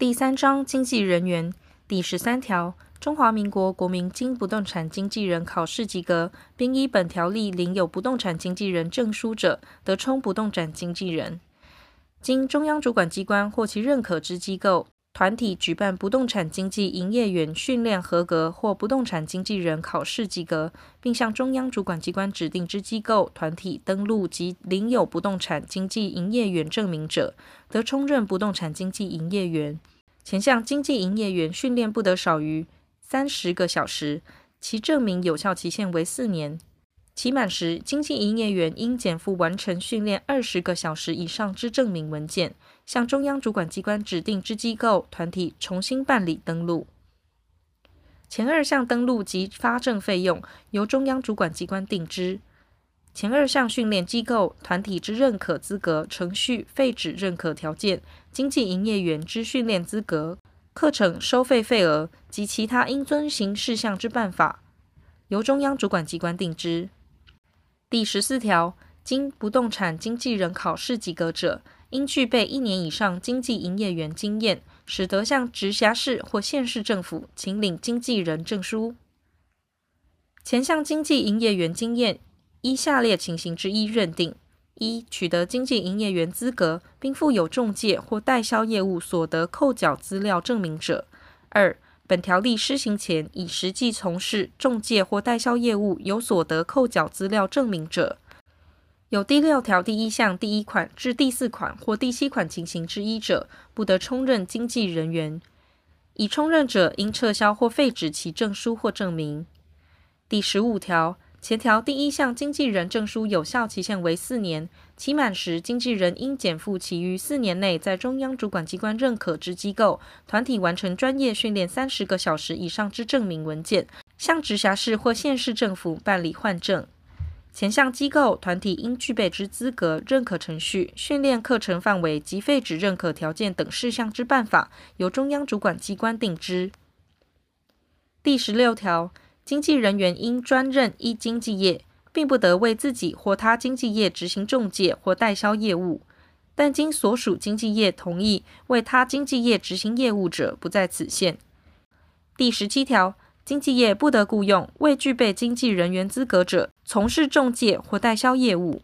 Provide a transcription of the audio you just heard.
第三章经纪人员第十三条，中华民国国民经不动产经纪人考试及格，并依本条例领有不动产经纪人证书者，得充不动产经纪人。经中央主管机关或其认可之机构、团体举办不动产经纪营业员训练合格或不动产经纪人考试及格，并向中央主管机关指定之机构、团体登录及领有不动产经纪营业员证明者，得充任不动产经纪营业员。前项经纪营业员训练不得少于三十个小时，其证明有效期限为四年。期满时，经济营业员应检附完成训练二十个小时以上之证明文件，向中央主管机关指定之机构、团体重新办理登录。前二项登录及发证费用由中央主管机关定之。前二项训练机构、团体之认可资格、程序、废止认可条件、经济营业员之训练资格、课程收费费额及其他应遵行事项之办法，由中央主管机关定之。第十四条，经不动产经纪人考试及格者，应具备一年以上经纪营业员经验，使得向直辖市或县市政府请领经纪人证书。前项经纪营业员经验，依下列情形之一认定：一、取得经纪营业员资格，并附有中介或代销业务所得扣缴资料证明者；二、本条例施行前，已实际从事中介或代销业务，有所得扣缴资料证明者，有第六条第一项第一款至第四款或第七款情形之一者，不得充任经纪人员。已充任者，应撤销或废止其证书或证明。第十五条。前条第一项经纪人证书有效期限为四年，期满时，经纪人应检附其于四年内在中央主管机关认可之机构、团体完成专业训练三十个小时以上之证明文件，向直辖市或县市政府办理换证。前项机构、团体应具备之资格、认可程序、训练课程范围及废止认可条件等事项之办法，由中央主管机关定之。第十六条。经纪人员应专任一经纪业，并不得为自己或他经纪业执行中介或代销业务。但经所属经纪业同意为他经纪业执行业务者，不在此限。第十七条，经纪业不得雇佣未具备经纪人员资格者从事中介或代销业务。